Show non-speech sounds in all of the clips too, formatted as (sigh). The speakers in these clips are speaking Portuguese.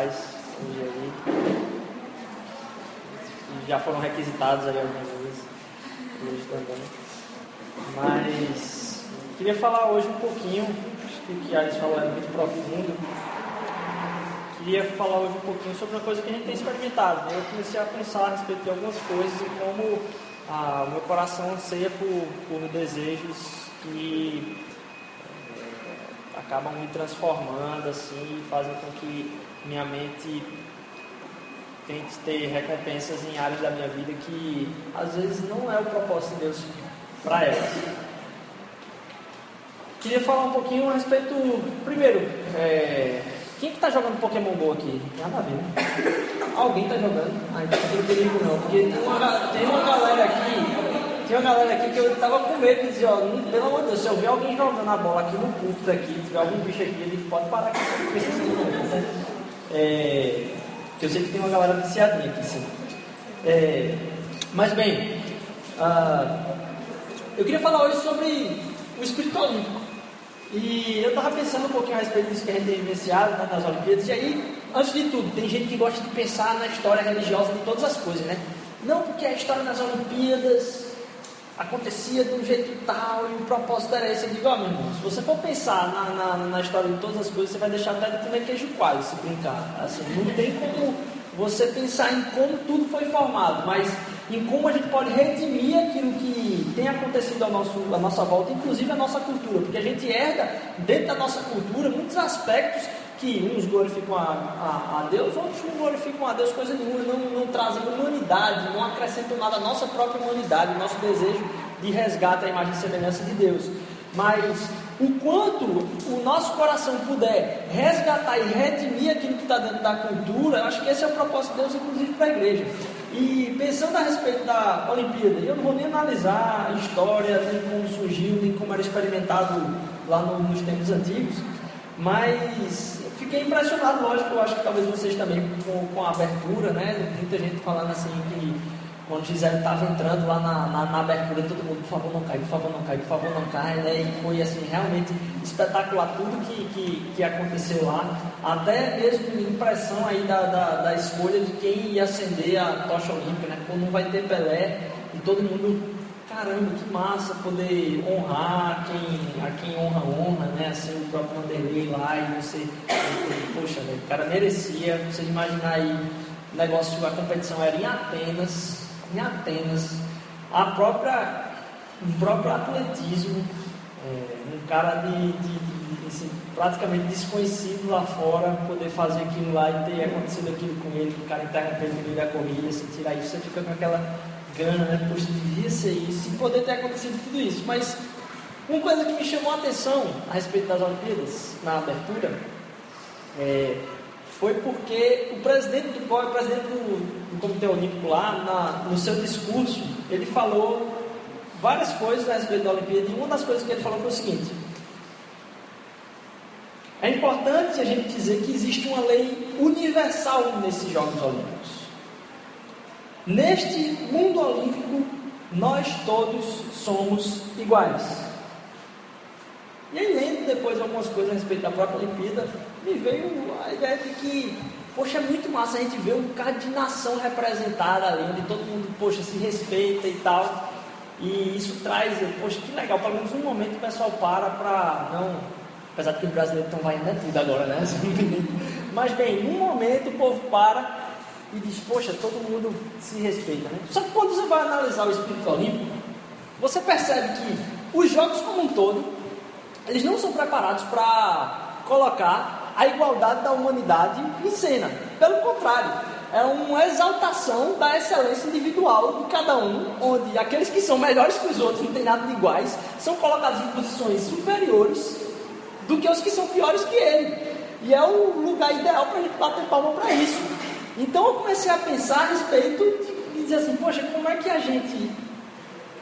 papais hoje aí. Já foram requisitados aí algumas vezes, hoje também. Mas queria falar hoje um pouquinho, acho que o que Alice falou é muito profundo. Queria falar hoje um pouquinho sobre uma coisa que a gente tem experimentado. Né? Eu comecei a pensar a respeito de algumas coisas e como ah, o meu coração anseia por, por desejos que é, acabam me transformando assim, fazem com que minha mente tente ter recompensas em áreas da minha vida que às vezes não é o propósito de Deus para elas. Queria falar um pouquinho a respeito, primeiro, é, quem que tá jogando Pokémon GO aqui? Nada a ver, né? Alguém tá jogando? Ah, então não tem perigo não, porque tem uma, tem uma galera aqui, tem uma galera aqui que eu tava com medo de dizer, ó, pelo amor de Deus, se eu ver alguém jogando a bola aqui no púlpito aqui, se tiver algum bicho aqui, ele pode parar aqui, É, eu sei que tem uma galera viciadinha aqui, sim. É, mas bem, eu queria falar hoje sobre o espírito olímpico. E eu estava pensando um pouquinho a respeito disso que a gente tem vivenciado né, nas Olimpíadas. E aí, antes de tudo, tem gente que gosta de pensar na história religiosa de todas as coisas, né? Não porque a história das Olimpíadas acontecia de um jeito tal e o propósito era esse. Eu digo, ó, meu irmão, se você for pensar na, na, na, história de todas as coisas, você vai deixar até de comer queijo coalho, se brincar. Assim, não tem como você pensar em como tudo foi formado, mas em como a gente pode redimir aquilo que tem acontecido ao nosso, à nossa volta, inclusive a nossa cultura, porque a gente herda dentro da nossa cultura muitos aspectos que uns glorificam a, a, a Deus, outros não glorificam a Deus coisa nenhuma, não, não trazem humanidade, não acrescentam nada à nossa própria humanidade, nosso desejo de resgate à imagem e semelhança de Deus. Mas o quanto o nosso coração puder resgatar e redimir aquilo que está dentro da cultura, eu acho que esse é o propósito de Deus, inclusive para a igreja. E pensando a respeito da Olimpíada, eu não vou nem analisar a história, nem como surgiu, nem como era experimentado lá no, nos tempos antigos, mas fiquei impressionado, lógico, eu acho que talvez vocês também com, com a abertura, né? Muita gente falando assim que quando Gisele estava entrando lá na, na, na, abertura, todo mundo, por favor não cai, por favor não cai, por favor não cai, né? E foi assim, realmente espetacular tudo que, que, que aconteceu lá, até mesmo impressão aí da, da, da, escolha de quem ia acender a tocha olímpica, né? Quando não vai ter Pelé e todo mundo, caramba, que massa poder honrar quem, a quem honra, honra? Assim, o próprio Vanderlei lá e você, poxa, né? o cara merecia, você imaginar aí, o negócio, a competição era em Atenas, em Atenas, a própria, o próprio atletismo, é, um cara de, de, de assim, praticamente desconhecido lá fora, poder fazer aquilo lá e ter acontecido aquilo com ele, o cara interrompeu no meio da corrida, se tirar isso, você fica com aquela gana, né? Poxa, devia ser isso, e poder ter acontecido tudo isso. Mas uma coisa que me chamou a atenção a respeito das Olimpíadas, na abertura, é, foi porque o presidente do COI, o presidente do, do Comitê Olímpico lá, na, no seu discurso, ele falou várias coisas a respeito da Olimpíada, e uma das coisas que ele falou foi o seguinte: é importante a gente dizer que existe uma lei universal nesses Jogos Olímpicos. Neste mundo olímpico, nós todos somos iguais. E aí, lendo depois algumas coisas a respeito da própria Olimpíada, me veio a ideia de que, poxa, é muito massa a gente ver um cara de nação representada ali, onde todo mundo, poxa, se respeita e tal. E isso traz, poxa, que legal, pelo menos um momento o pessoal para para não. Apesar de que os brasileiros estão vaiando é tudo agora, né? (laughs) Mas bem, num momento o povo para e diz, poxa, todo mundo se respeita, né? Só que quando você vai analisar o espírito olímpico, você percebe que os jogos como um todo, eles não são preparados para colocar a igualdade da humanidade em cena. Pelo contrário, é uma exaltação da excelência individual de cada um, onde aqueles que são melhores que os outros, não tem nada de iguais, são colocados em posições superiores do que os que são piores que ele. E é o lugar ideal para a gente bater palma para isso. Então eu comecei a pensar a respeito e dizer assim, poxa, como é que a gente,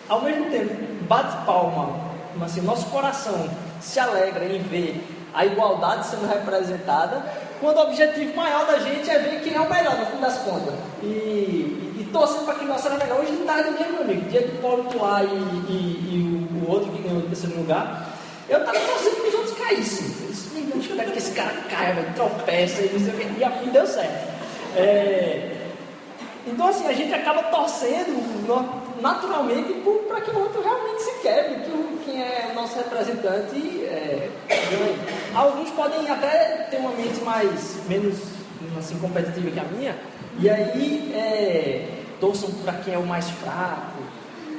ao mesmo tempo, bate palma, assim, nosso coração se alegra em ver a igualdade sendo representada, quando o objetivo maior da gente é ver quem é o melhor, no fim das contas. E, e, e torcendo para que o nosso era melhor. Hoje de tarde mesmo, meu amigo, dia de Paulo Tuá e, e, o, outro que ganhou o terceiro lugar, eu estava torcendo para os outros caíssem. Disse, meu espero que esse cara caia, velho, tropeça e não sei o que. E a fim deu certo. É, então, assim, a gente acaba torcendo naturalmente para que o outro realmente se quebre, que o, quem é o nosso representante é. Alguns podem até ter uma mente mais, menos assim, competitiva que a minha, e aí é, torçam para quem é o mais fraco,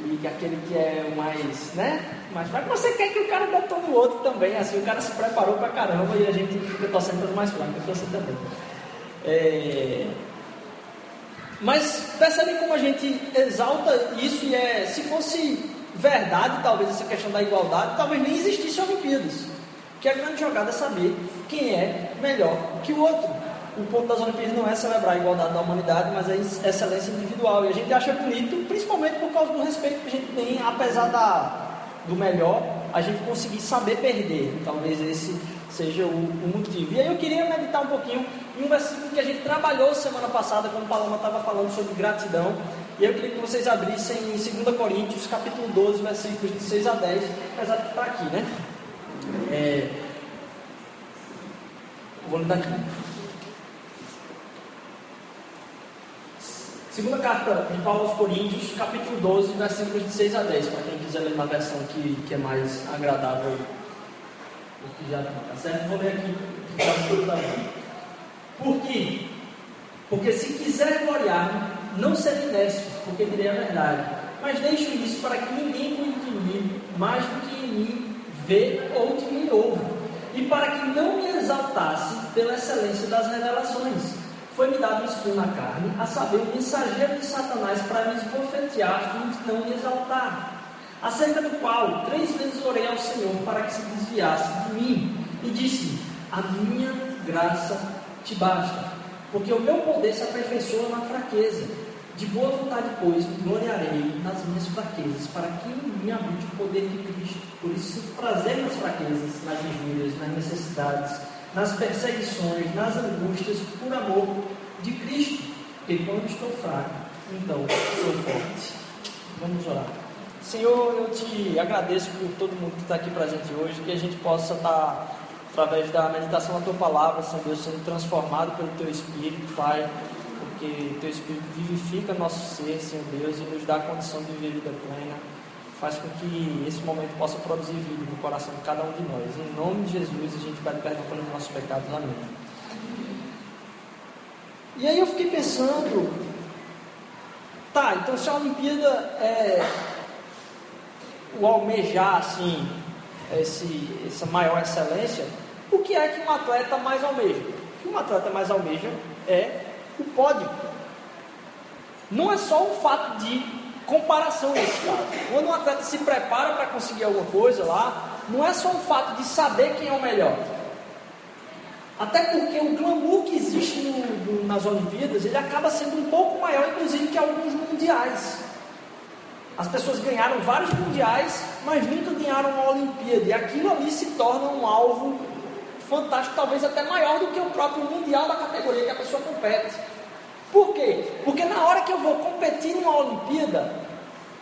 e aquele que é o mais, né, mais fraco. Você quer que o cara detone o outro também, assim, o cara se preparou para caramba e a gente fica torcendo para os mais fracos, eu torço também. É, mas percebe como a gente exalta isso e é, se fosse verdade, talvez essa questão da igualdade, talvez nem existisse Olimpíadas. Que a grande jogada é saber quem é melhor que o outro. O ponto das Olimpíadas não é celebrar a igualdade da humanidade, mas a excelência individual. E a gente acha bonito, principalmente por causa do respeito que a gente tem, apesar da, do melhor, a gente conseguir saber perder. Talvez esse seja o, o, motivo. E aí eu queria meditar um pouquinho em um versículo que a gente trabalhou semana passada, quando Paloma estava falando sobre gratidão. E eu queria que vocês abrissem em 2 Coríntios, capítulo 12, versículos de 6 a 10, apesar de estar aqui, né? É... Vou ler daqui. Segunda carta de Paulo aos Coríntios, capítulo 12, versículos de 6 a 10, para quem quiser ler na versão que, que é mais agradável o que já está, tá certo? Vou ler aqui o também. Por quê? Porque se quiser gloriar, não serei necio, porque direi a verdade. Mas deixo isso para que ninguém cuide de mim mais do que em mim vê ou de mim ouve. E para que não me exaltasse pela excelência das revelações. Foi-me dado um espinho na carne, a saber, o mensageiro de Satanás para me esbofetear, de não me exaltar acerca do qual três vezes orei ao Senhor para que se desviasse de mim, e disse: A minha graça te basta, porque o meu poder se aperfeiçoa na fraqueza. De boa vontade, pois, gloriarei nas minhas fraquezas, para que em mim habite o poder de Cristo. Por isso, prazer nas fraquezas, nas injúrias, nas necessidades, nas perseguições, nas angústias, por amor de Cristo. Porque quando estou fraco, então sou forte. Vamos orar. Senhor, eu te agradeço por todo mundo que está aqui presente hoje, que a gente possa estar, tá, através da meditação da tua palavra, Senhor Deus, sendo transformado pelo teu Espírito, Pai, porque teu Espírito vivifica nosso ser, Senhor Deus, e nos dá a condição de viver vida plena. Faz com que esse momento possa produzir vida no coração de cada um de nós. Em nome de Jesus, a gente pede perdão pelos nossos pecados. Amém. E aí eu fiquei pensando, tá, então se a Olimpíada é o almejar assim esse, essa maior excelência, o que é que um atleta mais almeja? O que um atleta mais almeja é o pódio. Não é só um fato de comparação nesse caso. Quando um atleta se prepara para conseguir alguma coisa lá, não é só um fato de saber quem é o melhor. Até porque o glamour que existe no, no, nas Olimpíadas, ele acaba sendo um pouco maior, inclusive, que alguns mundiais. As pessoas ganharam vários mundiais, mas nunca ganharam uma Olimpíada. E aquilo ali se torna um alvo fantástico, talvez até maior do que o próprio mundial da categoria que a pessoa compete. Por quê? Porque na hora que eu vou competir em uma Olimpíada,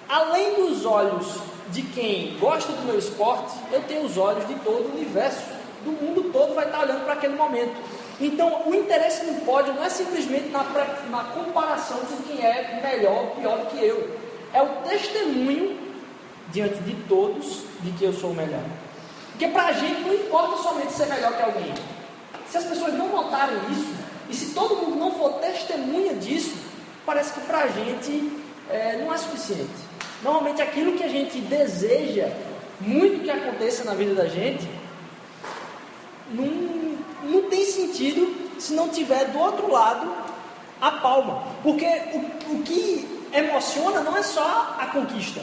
além dos olhos de quem gosta do meu esporte, eu tenho os olhos de todo o universo, do mundo todo vai estar olhando para aquele momento. Então, o interesse no pódio não é simplesmente na, na comparação com quem é melhor ou pior do que eu é o testemunho diante de todos de que eu sou o melhor. Porque para a gente não importa somente ser melhor que alguém. Se as pessoas não notarem isso, e se todo mundo não for testemunha disso, parece que para a gente é, não é suficiente. Normalmente aquilo que a gente deseja muito que aconteça na vida da gente, não, não tem sentido se não tiver do outro lado a palma. Porque o, o que emociona não é só a conquista,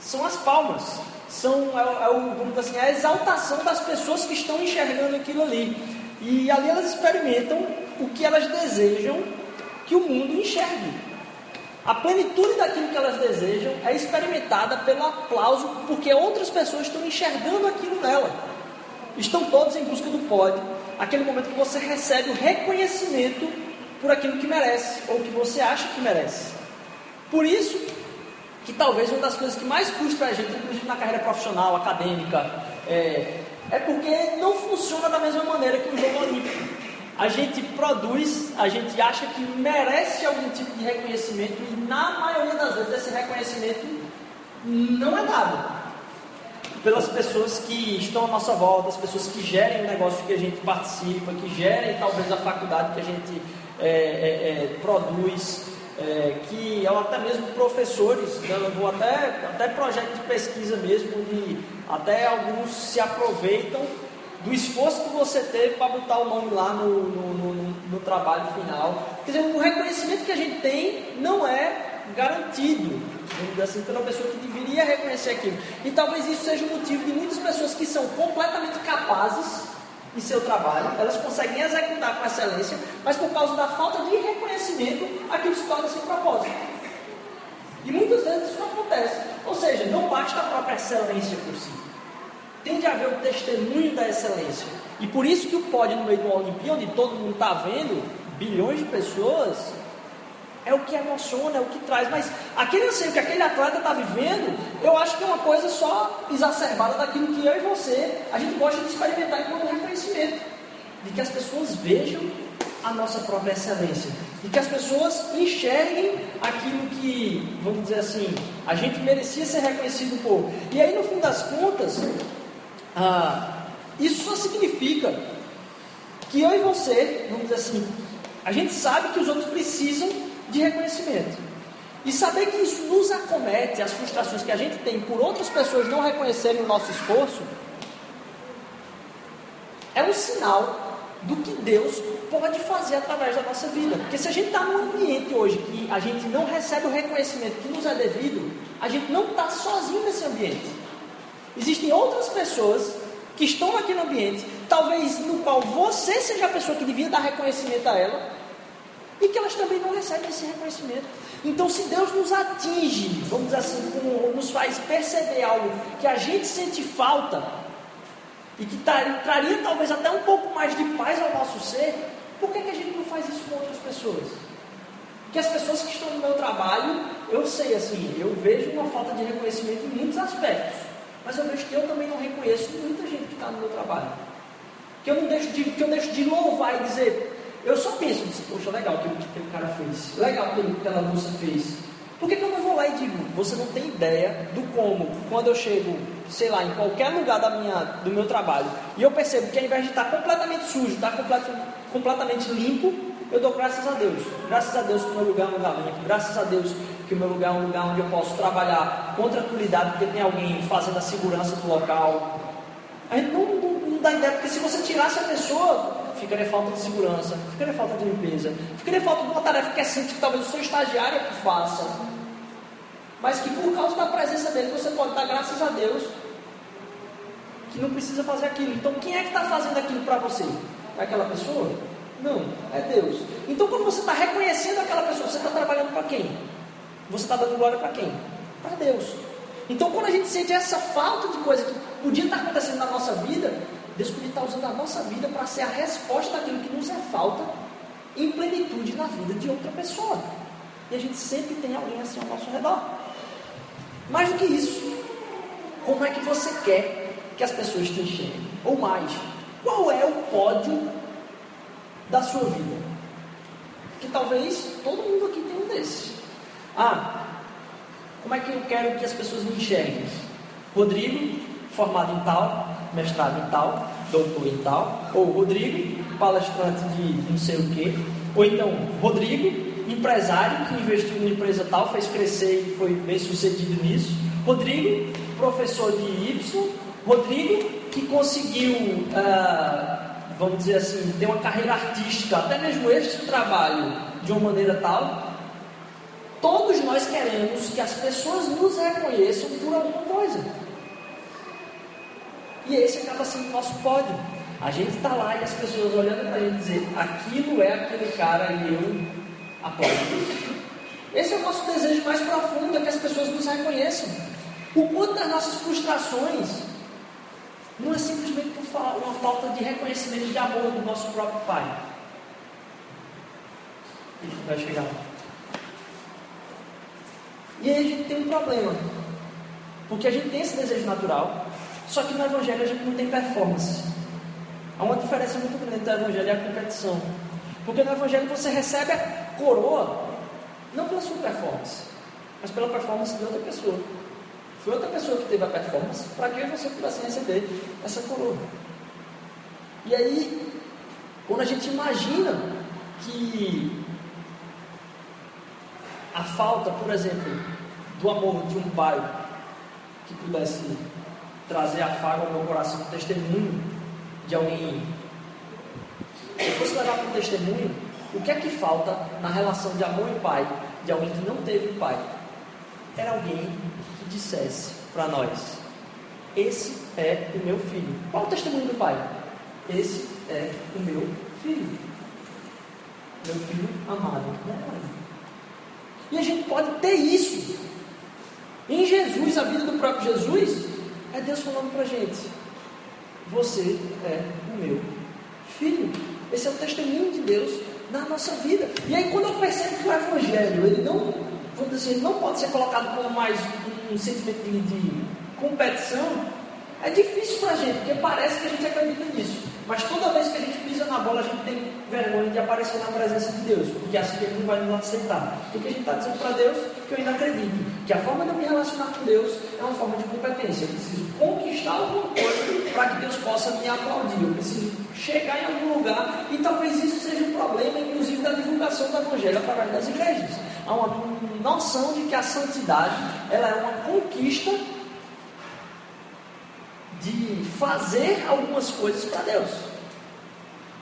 são as palmas, são é, é o, vamos assim, a exaltação das pessoas que estão enxergando aquilo ali. E ali elas experimentam o que elas desejam que o mundo enxergue. A plenitude daquilo que elas desejam é experimentada pelo aplauso, porque outras pessoas estão enxergando aquilo nela. Estão todos em busca do pódio, aquele momento que você recebe o reconhecimento por aquilo que merece, ou que você acha que merece. Por isso, que talvez uma das coisas que mais frustra a gente, inclusive na carreira profissional, acadêmica, é, é porque não funciona da mesma maneira que o jogo olímpico. A gente produz, a gente acha que merece algum tipo de reconhecimento e na maioria das vezes esse reconhecimento não é dado pelas pessoas que estão à nossa volta, as pessoas que gerem o negócio que a gente participa, que gerem talvez a faculdade que a gente é, é, é, produz, é, que ou até mesmo professores, né, vou até, até projeto de pesquisa mesmo, de, até alguns se aproveitam do esforço que você teve para botar o nome lá no, no, no, no, trabalho final. Quer dizer, o reconhecimento que a gente tem não é garantido, assim, pela pessoa que deveria reconhecer aquilo. E talvez isso seja o motivo de muitas pessoas que são completamente capazes em seu trabalho, elas conseguem executar com excelência, mas por causa da falta de reconhecimento, aquilo se torna sem propósito. E muitas vezes isso não acontece. Ou seja, não basta a própria excelência por si. Tem de haver o testemunho da excelência. E por isso que o pódio no meio de uma Olimpíada, onde todo mundo está vendo, bilhões de pessoas, é o que emociona, é o que traz. Mas aquele anseio que aquele atleta está vivendo, eu acho que é uma coisa só exacerbada daquilo que eu e você, a gente gosta de experimentar enquanto reconhecimento. De que as pessoas vejam a nossa própria excelência. De que as pessoas enxerguem aquilo que, vamos dizer assim, a gente merecia ser reconhecido por. E aí, no fim das contas, ah, isso só significa que eu e você, vamos dizer assim, a gente sabe que os outros precisam de reconhecimento. E saber que isso nos acomete, as frustrações que a gente tem por outras pessoas não reconhecerem o nosso esforço, é um sinal do que Deus pode fazer através da nossa vida. Porque se a gente está num ambiente hoje que a gente não recebe o reconhecimento que nos é devido, a gente não está sozinho nesse ambiente. Existem outras pessoas que estão naquele ambiente, talvez no qual você seja a pessoa que devia dar reconhecimento a ela, e que elas também não recebem esse reconhecimento. Então, se Deus nos atinge, vamos dizer assim, como nos faz perceber algo que a gente sente falta e que traria talvez até um pouco mais de paz ao nosso ser, por que, que a gente não faz isso com outras pessoas? Porque as pessoas que estão no meu trabalho, eu sei assim, eu vejo uma falta de reconhecimento em muitos aspectos, mas eu vejo que eu também não reconheço muita gente que está no meu trabalho. Que eu não deixo de, que eu deixo de louvar e dizer, eu só penso, poxa, legal o que aquele cara fez, legal o que aquela moça fez. Por que, que eu não vou lá e digo, você não tem ideia do como, quando eu chego, sei lá, em qualquer lugar da minha, do meu trabalho, e eu percebo que ao invés de estar completamente sujo, estar completamente limpo, eu dou graças a Deus. Graças a Deus que o meu lugar é um lugar limpo. Graças a Deus que o meu lugar é um lugar onde eu posso trabalhar com tranquilidade, porque tem alguém fazendo a segurança do local. A gente não, não, não dá ideia, porque se você tirasse a pessoa, ficaria falta de segurança, ficaria falta de limpeza, ficaria falta de uma tarefa que é simples, que talvez o seu estagiário que faça, mas que por causa da presença dele você pode dar graças a Deus que não precisa fazer aquilo. Então quem é que está fazendo aquilo para você? É aquela pessoa? Não, é Deus. Então quando você está reconhecendo aquela pessoa, você está trabalhando para quem? Você está dando glória para quem? Para Deus. Então quando a gente sente essa falta de coisa que podia estar acontecendo na nossa vida, Deus podia estar usando a nossa vida para ser a resposta daquilo que nos é falta em plenitude na vida de outra pessoa. E a gente sempre tem alguém assim ao nosso redor. Mais do que isso, como é que você quer que as pessoas te enxerguem? Ou mais, qual é o pódio da sua vida? Que talvez todo mundo aqui tenha um desses. Ah, como é que eu quero que as pessoas me enxerguem? Rodrigo, formado em tal, mestrado em tal, doutor em tal, ou Rodrigo, palestrante de não sei o quê, ou então Rodrigo, empresário que investiu numa empresa tal, fez crescer e foi bem sucedido nisso, Rodrigo, professor de Y, Rodrigo, que conseguiu, ah, vamos dizer assim, ter uma carreira artística, até mesmo este trabalho, de uma maneira tal. Todos nós queremos que as pessoas nos reconheçam por alguma coisa. E esse acaba sendo o nosso pódio. A gente está lá e as pessoas olhando para ele dizer, aquilo é aquele cara e eu apoio. Esse é o nosso desejo mais profundo, é que as pessoas nos reconheçam. O quanto das nossas frustrações não é simplesmente por uma falta de reconhecimento de amor do nosso próprio Pai. E vai chegar lá. E aí a gente tem um problema. Porque a gente tem esse desejo natural, só que no Evangelho a gente não tem performance. Há uma diferença muito grande entre o Evangelho e a competição. Porque no Evangelho você recebe a coroa, não pela sua performance, mas pela performance de outra pessoa. Foi outra pessoa que teve a performance para que você pudesse receber essa coroa. E aí, quando a gente imagina que a falta, por exemplo, do amor de um pai que pudesse trazer afago ao meu coração, um testemunho de alguém, depois levar para o testemunho, o que é que falta na relação de amor e pai de alguém que não teve pai? Era alguém que dissesse para nós: Esse é o meu filho. Qual o testemunho do pai? Esse é o meu filho. Meu filho amado. E a gente pode ter isso. Em Jesus, a vida do próprio Jesus, é Deus falando para a gente: Você é o meu filho. Esse é o testemunho de Deus na nossa vida. E aí, quando eu percebo que o Evangelho, ele não, vamos dizer, não pode ser colocado como mais um, um sentimento de, de competição, é difícil para a gente, porque parece que a gente acredita nisso. Mas toda vez que a gente pisa na bola, a gente tem vergonha de aparecer na presença de Deus, porque assim Ele não vai nos aceitar. Porque a gente está dizendo para Deus que eu ainda acredito, que a forma de eu me relacionar com Deus é uma forma de competência. Eu preciso conquistar alguma coisa para que Deus possa me aplaudir. Eu preciso chegar em algum lugar e talvez isso seja um problema, inclusive, da divulgação do Evangelho através das igrejas. Há uma noção de que a santidade ela é uma conquista de fazer algumas coisas para Deus.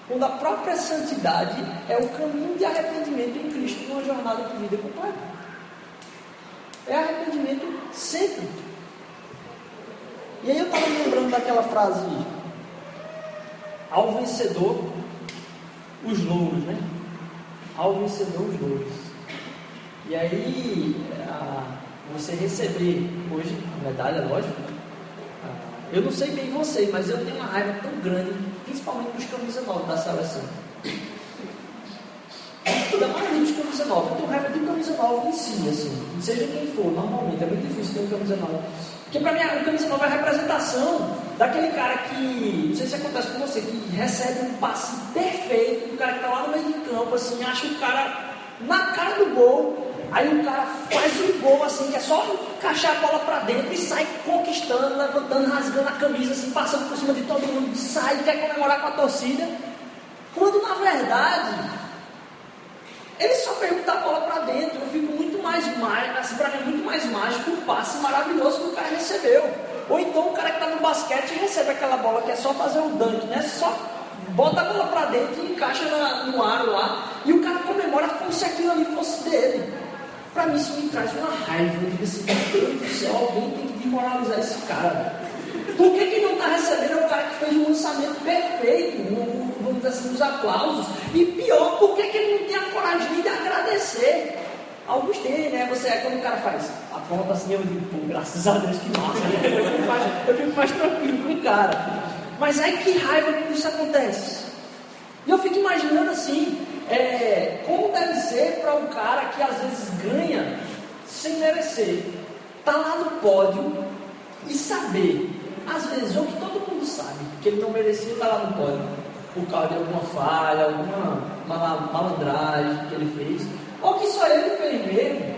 Quando a própria santidade é o caminho de arrependimento em Cristo numa jornada de vida completa. É arrependimento sempre. E aí eu estava me lembrando daquela frase: ao vencedor, os louros, né? Ao vencedor, os louros. E aí, você receber hoje a medalha, lógico, eu não sei bem você, mas eu tenho uma raiva tão grande, principalmente dos camisa 9 da seleção. Da maioria dos camisa 9. Eu tenho raiva do camisa 9 em si, assim. Seja quem for, normalmente. É muito difícil ter um camisa 9. Porque para mim o camisa 9 é a representação daquele cara que, não sei se acontece com você, que recebe um passe perfeito, do cara que está lá no meio de campo, assim, acha o cara na cara do gol, Aí o cara faz um gol assim, que é só encaixar a bola para dentro e sai conquistando, levantando, rasgando a camisa, assim, passando por cima de todo mundo, sai, quer comemorar com a torcida. Quando na verdade ele só botar a bola para dentro. Eu fico muito mais mágico, assim, para mim, muito mais mágico o passe maravilhoso que o cara recebeu. Ou então o cara que está no basquete recebe aquela bola que é só fazer um dunk, né? Só bota a bola para dentro e encaixa no aro lá. E o cara comemora como se aquilo ali fosse dele. Para mim isso me traz uma raiva. Eu digo assim, meu Deus do céu, alguém tem que desmoralizar esse cara. Por que, que não está recebendo é o cara que fez um lançamento perfeito, um, vamos dizer assim, os aplausos? E pior, por que, que ele não tem a coragem de agradecer? Alguns têm, né? Você é quando o cara faz a ponta assim, eu digo, pô, graças a Deus que massa, né? eu, fico mais, eu fico mais tranquilo com o cara. Mas é que raiva quando isso acontece. E eu fico imaginando assim, é, como deve ser para um cara que às vezes ganha sem merecer, tá lá no pódio e saber, às vezes, ou que todo mundo sabe que ele não merecia estar lá no pódio, por causa de alguma falha, alguma malandragem que ele fez, ou que só ele fez mesmo,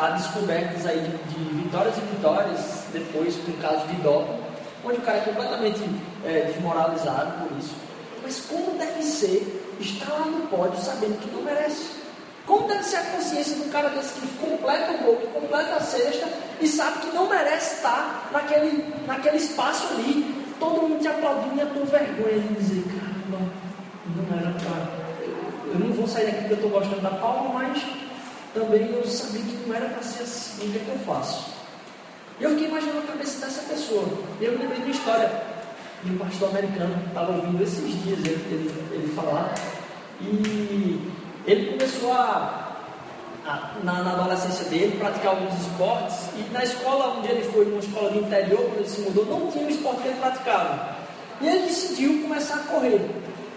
há descobertas aí de, de vitórias e vitórias, depois com o caso de doping, onde o cara é completamente é, desmoralizado por isso. Mas como deve ser está lá no pódio sabendo que não merece. Como deve ser a consciência de um cara desse que completa o gol, que completa a cesta e sabe que não merece estar naquele, naquele espaço ali, todo mundo te aplaudindo e a tua vergonha de dizer, cara, não, não era para. Eu não vou sair daqui porque eu estou gostando da palma, mas também eu sabia que não era para ser assim, o que é que eu faço? E eu fiquei imaginando a cabeça dessa pessoa. E eu lembrei de uma história e um pastor americano estava ouvindo esses dias ele, ele, ele falar, e ele começou a, a na, na, adolescência dele, praticar alguns esportes, e na escola onde ele foi, numa escola do interior, quando ele se mudou, não tinha um esporte que ele praticava. E ele decidiu começar a correr.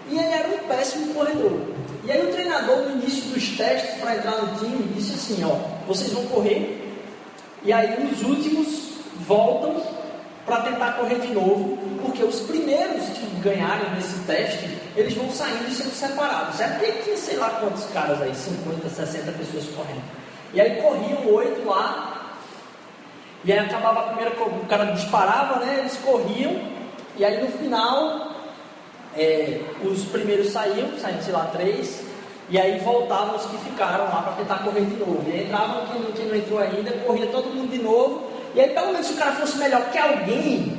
E ele era um péssimo corredor. E aí o treinador, no início dos testes para entrar no time, disse assim, ó, vocês vão correr, e aí os últimos voltam para tentar correr de novo, porque os primeiros que ganharem nesse teste, eles vão saindo e sendo separados. É porque tinha sei lá quantos caras aí, 50, 60 pessoas correndo. E aí corriam oito lá, e aí acabava a primeira, o cara disparava, né? Eles corriam, e aí no final é, os primeiros saíam, saíam, sei lá, três, e aí voltavam os que ficaram lá para tentar correr de novo. E aí entravam quem não entrou ainda, corria todo mundo de novo, e aí pelo menos se o cara fosse melhor que alguém,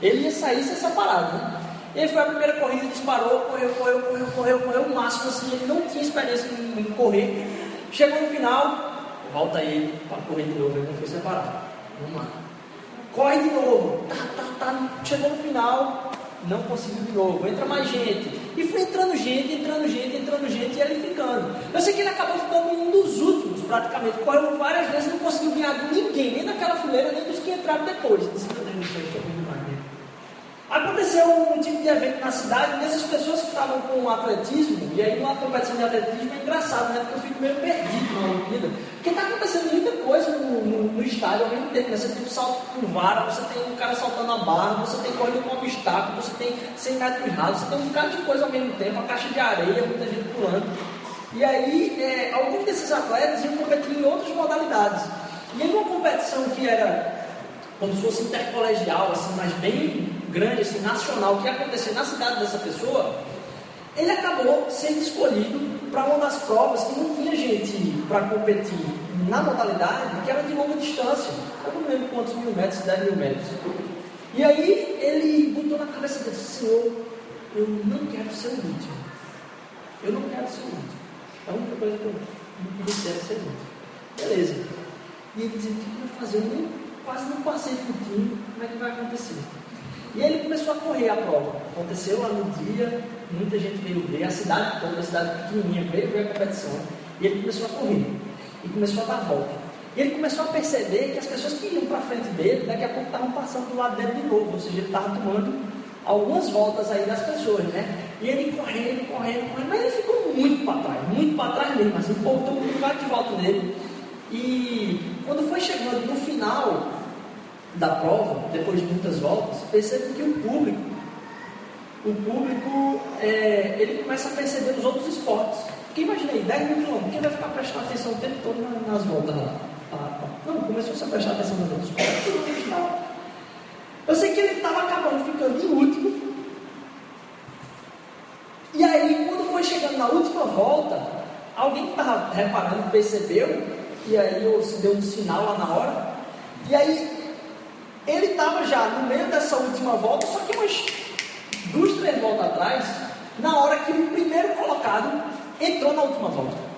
ele ia sair ser separado, né? E aí foi a primeira corrida, disparou, correu, correu, correu, correu, correu o máximo assim, ele não tinha experiência em, em correr. Chegou no final, volta ele para correr de novo, ele não foi separado. Vamos lá. Corre de novo, tá, tá, tá, chegou no final, não conseguiu de novo, entra mais gente. E foi entrando gente, entrando gente, entrando gente, e ele ficando. Eu sei que ele acabou ficando um dos últimos, praticamente. Correu várias vezes, não conseguiu ganhar de ninguém, nem daquela fileira, nem dos que entraram depois. Aconteceu um tipo de evento na cidade, dessas pessoas que estavam com atletismo, e aí numa competição de atletismo é engraçado, né? Porque eu fico meio perdido na Olimpíada. Porque está acontecendo muita coisa no, no, no, estádio ao mesmo tempo, né? Você tem um salto com vara, você tem um cara saltando a barra, você tem corrida com obstáculo, você tem 100 metros rasos, você tem um bocado de coisa ao mesmo tempo, a caixa de areia, muita gente pulando. E aí, é, alguns desses atletas iam competir em outras modalidades. E em uma competição que era como se fosse intercolegial, assim, mas bem grande, assim, nacional, que ia acontecer na cidade dessa pessoa, ele acabou sendo escolhido para uma das provas que não tinha gente para competir na modalidade, que era de longa distância. Eu não lembro quantos mil metros, 10 mil metros. E aí ele botou na cabeça dele, Senhor, eu não quero ser o último. Eu não quero ser o último. É a única coisa que eu não quero ser o último. Beleza. E ele dizia, o que eu vou fazer? Eu quase não passei por time, como é que vai acontecer? E ele começou a correr a prova. Aconteceu lá no dia, muita gente veio ver, a cidade toda, a cidade pequenininha, veio ver a competição. E ele começou a correr. E começou a dar volta. E ele começou a perceber que as pessoas que iam para frente dele, daqui a pouco estavam passando do lado dele de novo. Ou seja, ele estava tomando algumas voltas aí das pessoas, né? E ele correndo, correndo, correndo. Mas ele ficou muito para trás, muito para trás mesmo. Assim, voltou um bocado de volta nele. E quando foi chegando no final, da prova, depois de muitas voltas, percebe que o público, o público, é, ele começa a perceber os outros esportes. Porque imagina aí, 10 mil quilômetros, quem vai ficar prestando atenção o tempo todo nas voltas lá? Não, começou a prestar atenção nos outros esportes. Eu sei que ele estava acabando ficando em último. E aí, quando foi chegando na última volta, alguém que estava reparando percebeu, e aí se deu um sinal lá na hora, e aí ele estava já no meio dessa última volta, só que umas duas, três voltas atrás, na hora que o primeiro colocado entrou na última volta.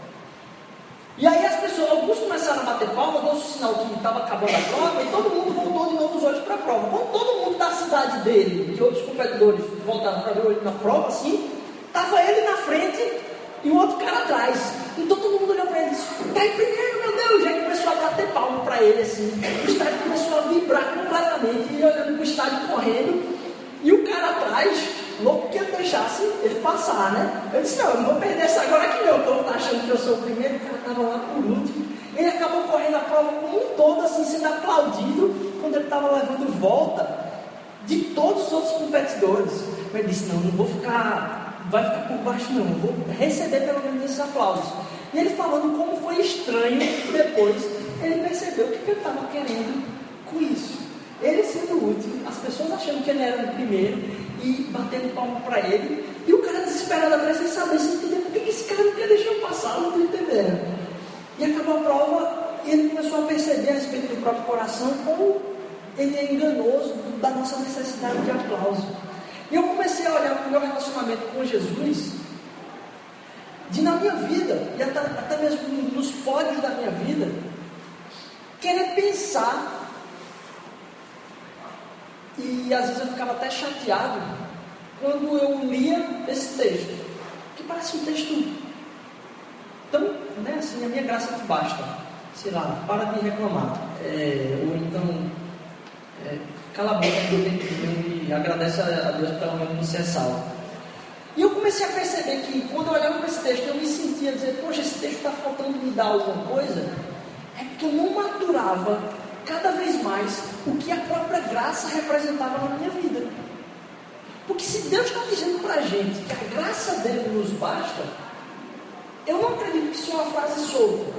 E aí as pessoas, alguns começaram a bater palma, deu o sinal que estava acabando a prova, e todo mundo voltou de novo os olhos para a prova. Quando todo mundo da cidade dele, de outros competidores, voltaram para ver o olho na prova, assim, estava ele na frente e o outro cara atrás. Então todo mundo olhou para ele e disse: Está em primeiro, meu Deus! E aí começou a bater palma para ele assim. O estádio começou a vibrar completamente. Ele olhando para o estádio correndo. E o cara atrás, louco que ele deixasse ele passar, né? Eu disse: Não, eu não vou perder essa agora que meu povo está achando que eu sou o primeiro. O cara estava lá por último. Ele acabou correndo a prova como um todo, assim, sendo aplaudido quando ele estava levando volta de todos os outros competidores. Mas ele disse: Não, não vou ficar vai ficar por baixo, não. Eu vou receber pelo menos esses aplausos. E ele falando como foi estranho depois, ele percebeu o que, que estava querendo com isso. Ele sendo o último, as pessoas achando que ele era o primeiro e batendo palma para ele, e o cara desesperado atrás sem saber se entender por que esse cara não quer deixar eu passar, não estou entendendo. E acabou a prova e ele começou a perceber a respeito do próprio coração como ele é enganoso da nossa necessidade de aplauso. E eu comecei a olhar para o meu relacionamento com Jesus, de na minha vida, e até, até mesmo nos pódios da minha vida, querer pensar, e às vezes eu ficava até chateado, quando eu lia esse texto, que parece um texto tão, né, assim, a minha graça te basta, sei lá, para de reclamar, é, ou então, é, cala a boca agradece a Deus pelo menos você é salvo. E eu comecei a perceber que quando eu olhava para esse texto, eu me sentia dizer, poxa, esse texto está faltando me dar alguma coisa, é porque eu não maturava cada vez mais o que a própria graça representava na minha vida. Porque se Deus está dizendo para a gente que a graça dele nos basta, eu não acredito que isso é uma frase solta.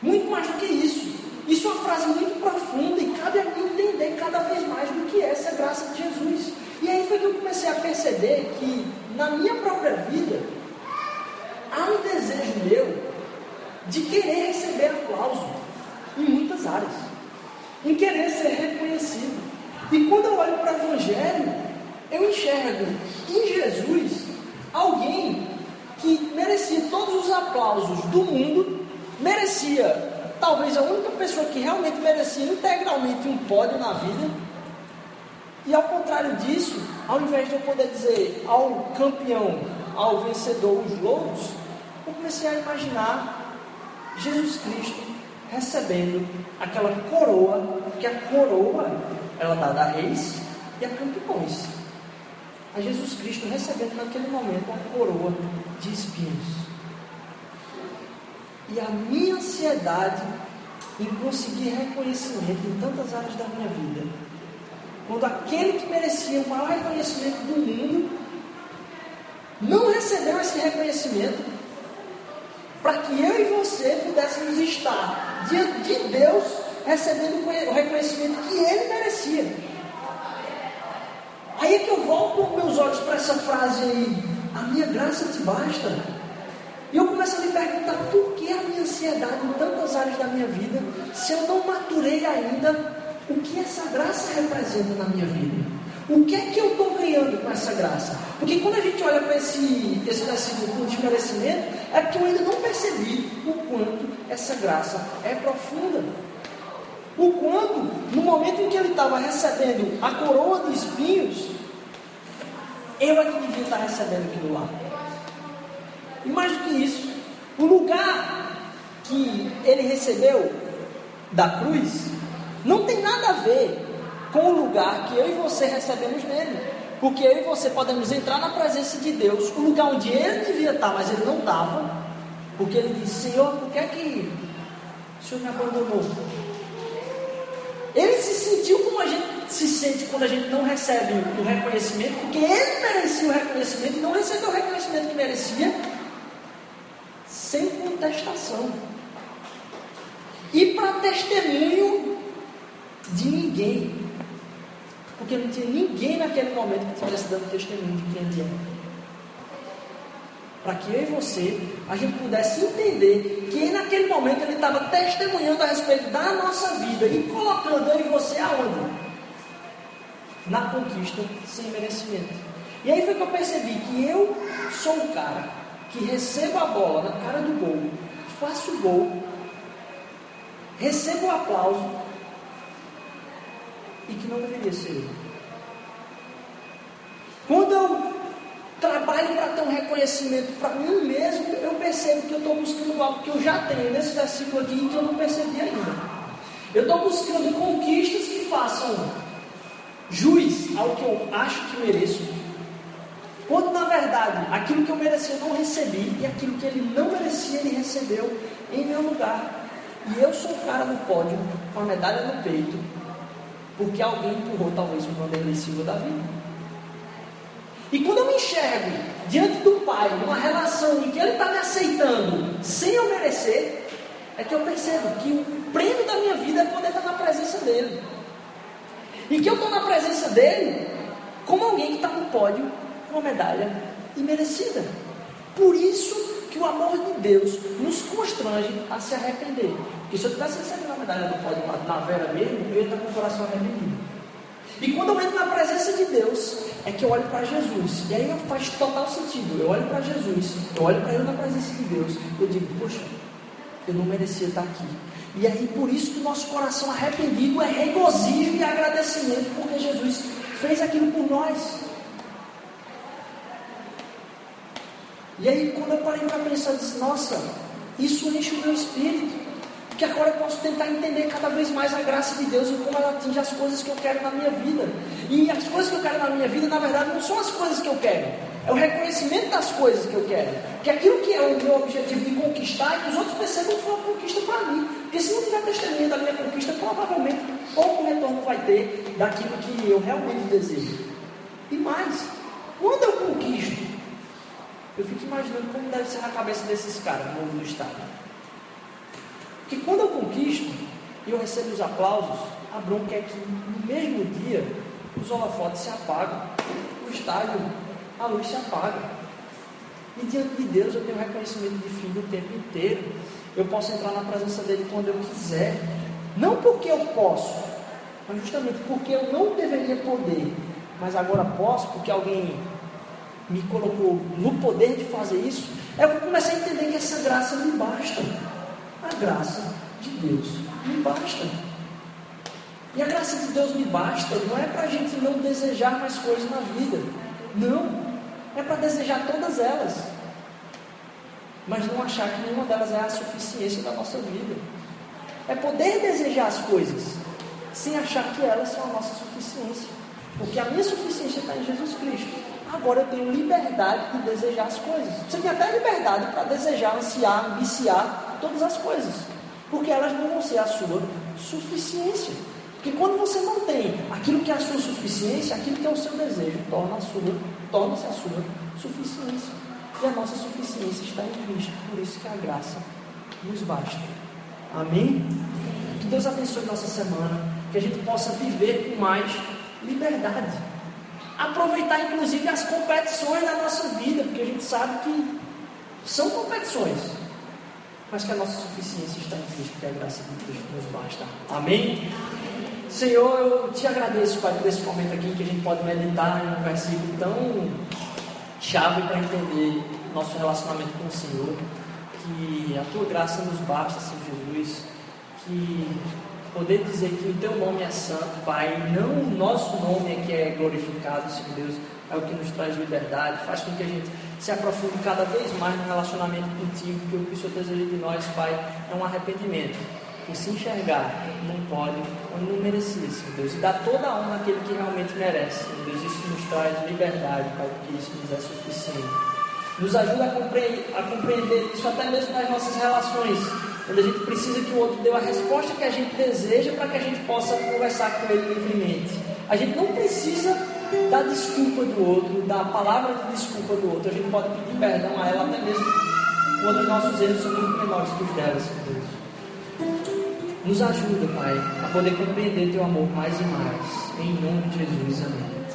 Muito mais do que isso. Isso é uma frase muito profunda e cabe a mim entender cada vez mais do que é essa graça de Jesus. E aí foi que eu comecei a perceber que na minha própria vida há um desejo meu de querer receber aplauso em muitas áreas, em querer ser reconhecido. E quando eu olho para o Evangelho, eu enxergo em Jesus alguém que merecia todos os aplausos do mundo, merecia talvez a única pessoa que realmente merecia integralmente um pódio na vida. E ao contrário disso, ao invés de eu poder dizer ao campeão, ao vencedor, os louros, eu comecei a imaginar Jesus Cristo recebendo aquela coroa, que a coroa ela dá a reis e a campeões. A Jesus Cristo recebendo naquele momento a coroa de espinhos. E a minha ansiedade em conseguir reconhecimento em tantas áreas da minha vida. Quando aquele que merecia o maior reconhecimento do mundo não recebeu esse reconhecimento, para que eu e você pudéssemos estar diante de Deus recebendo o reconhecimento que ele merecia. Aí é que eu volto meus olhos para essa frase aí: a minha graça te basta. E eu começo a me perguntar por que a minha ansiedade em tantas áreas da minha vida, se eu não maturei ainda o que essa graça representa na minha vida. O que é que eu estou ganhando com essa graça? Porque quando a gente olha para esse, esse versículo com desmerecimento, é porque eu ainda não percebi o quanto essa graça é profunda. O quanto, no momento em que ele estava recebendo a coroa de espinhos, eu é que devia estar recebendo aquilo lá. E mais do que isso, o lugar que ele recebeu da cruz não tem nada a ver com o lugar que eu e você recebemos nele. Porque eu e você podemos entrar na presença de Deus, o lugar onde ele devia estar, mas ele não estava. Porque ele disse: Senhor, por que é que o Senhor me abandonou? Ele se sentiu como a gente se sente quando a gente não recebe o reconhecimento, porque ele merecia o reconhecimento e não recebeu o reconhecimento que merecia, sem contestação. E para testemunho de ninguém. Porque não tinha ninguém naquele momento que estivesse dando testemunho de quem ele era. Para que eu e você, a gente pudesse entender que naquele momento ele estava testemunhando a respeito da nossa vida e colocando eu e você aonde? Na conquista sem merecimento. E aí foi que eu percebi que eu sou o cara que recebo a bola na cara do gol, faço o gol, recebo o aplauso e que não deveria ser. Quando eu trabalho para ter um reconhecimento para mim mesmo, eu percebo que eu estou buscando algo que eu já tenho nesse versículo aqui que eu não percebi ainda. Eu estou buscando conquistas que façam juiz ao que eu acho que mereço, quando na verdade aquilo que eu merecia eu não recebi e aquilo que ele não merecia ele recebeu em meu lugar. E eu sou o cara no pódio com a medalha no peito, porque alguém empurrou talvez o Vanderlei Silva da vida. E quando eu me enxergo diante do Pai, numa relação em que Ele está me aceitando sem eu merecer, é que eu percebo que o prêmio da minha vida é poder estar na presença dEle. E que eu estou na presença dEle como alguém que está no pódio uma medalha imerecida. Por isso que o amor de Deus nos constrange a se arrepender. Porque se eu tivesse recebido uma medalha do pódio na Vera mesmo, eu ia estar com o coração arrependido. E quando eu entro na presença de Deus, é que eu olho para Jesus. E aí faz total sentido. Eu olho para Jesus, eu olho para Ele na presença de Deus. Eu digo, poxa, eu não merecia estar aqui. E aí por isso que o nosso coração arrependido é regozijo e agradecimento, porque Jesus fez aquilo por nós. E aí, quando eu parei para pensar, eu disse: Nossa, isso enche o meu espírito. Porque agora eu posso tentar entender cada vez mais a graça de Deus e como ela atinge as coisas que eu quero na minha vida. E as coisas que eu quero na minha vida, na verdade, não são as coisas que eu quero. É o reconhecimento das coisas que eu quero. Que aquilo que é o meu objetivo de conquistar, que os outros percebam que foi uma conquista para mim. Porque se não tiver testemunha da minha conquista, provavelmente pouco retorno vai ter daquilo que eu realmente desejo. E mais, quando eu conquisto, eu fico imaginando como deve ser na cabeça desses caras no do Estado. Porque quando eu conquisto e eu recebo os aplausos, a bronca é que no mesmo dia os holofotes se apagam, o estádio a luz se apaga. E diante de Deus eu tenho reconhecimento de filho o tempo inteiro. Eu posso entrar na presença dele quando eu quiser. Não porque eu posso, mas justamente porque eu não deveria poder. Mas agora posso, porque alguém me colocou no poder de fazer isso. É que eu comecei a entender que essa graça me basta. A graça de Deus me basta. E a graça de Deus me basta não é para a gente não desejar mais coisas na vida. Não é para desejar todas elas, mas não achar que nenhuma delas é a suficiência da nossa vida. É poder desejar as coisas sem achar que elas são a nossa suficiência, porque a minha suficiência está em Jesus Cristo. Agora eu tenho liberdade de desejar as coisas. Você tem até liberdade para desejar, ansiar, ambiciar todas as coisas, porque elas não vão ser a sua suficiência. Porque quando você não tem aquilo que é a sua suficiência, aquilo que é o seu desejo, torna a sua, torna-se a sua suficiência. E a nossa suficiência está em Cristo. Por isso que a graça nos basta. Amém? Que Deus abençoe nossa semana. Que a gente possa viver com mais liberdade. Aproveitar inclusive as competições da nossa vida, porque a gente sabe que são competições. Mas que a nossa suficiência está em Cristo, porque a graça de Cristo nos basta. Amém? Senhor, eu te agradeço, Pai, por esse momento aqui que a gente pode meditar em um versículo tão chave para entender nosso relacionamento com o Senhor. Que a tua graça nos basta, Senhor Jesus. Que poder dizer que o teu nome é santo, Pai, não o nosso nome é que é glorificado, Senhor Deus, é o que nos traz liberdade, faz com que a gente se aprofunde cada vez mais no relacionamento contigo, que o que o Senhor deseja de nós, Pai, é um arrependimento por se enxergar não pode ou não merecia, Senhor Deus, e dar toda a honra àquele que realmente merece, Senhor Deus. Isso nos traz liberdade, Pai, porque isso nos é suficiente. Nos ajuda a compreender, a compreender isso até mesmo nas nossas relações, quando a gente precisa que o outro dê a resposta que a gente deseja para que a gente possa conversar com ele livremente. A gente não precisa da desculpa do outro, da palavra de desculpa do outro. A gente pode pedir perdão a ela até mesmo quando os nossos erros são muito menores que os dela, Senhor Deus. Nos ajuda, Pai, a poder compreender Teu amor mais e mais. Em nome de Jesus, amém.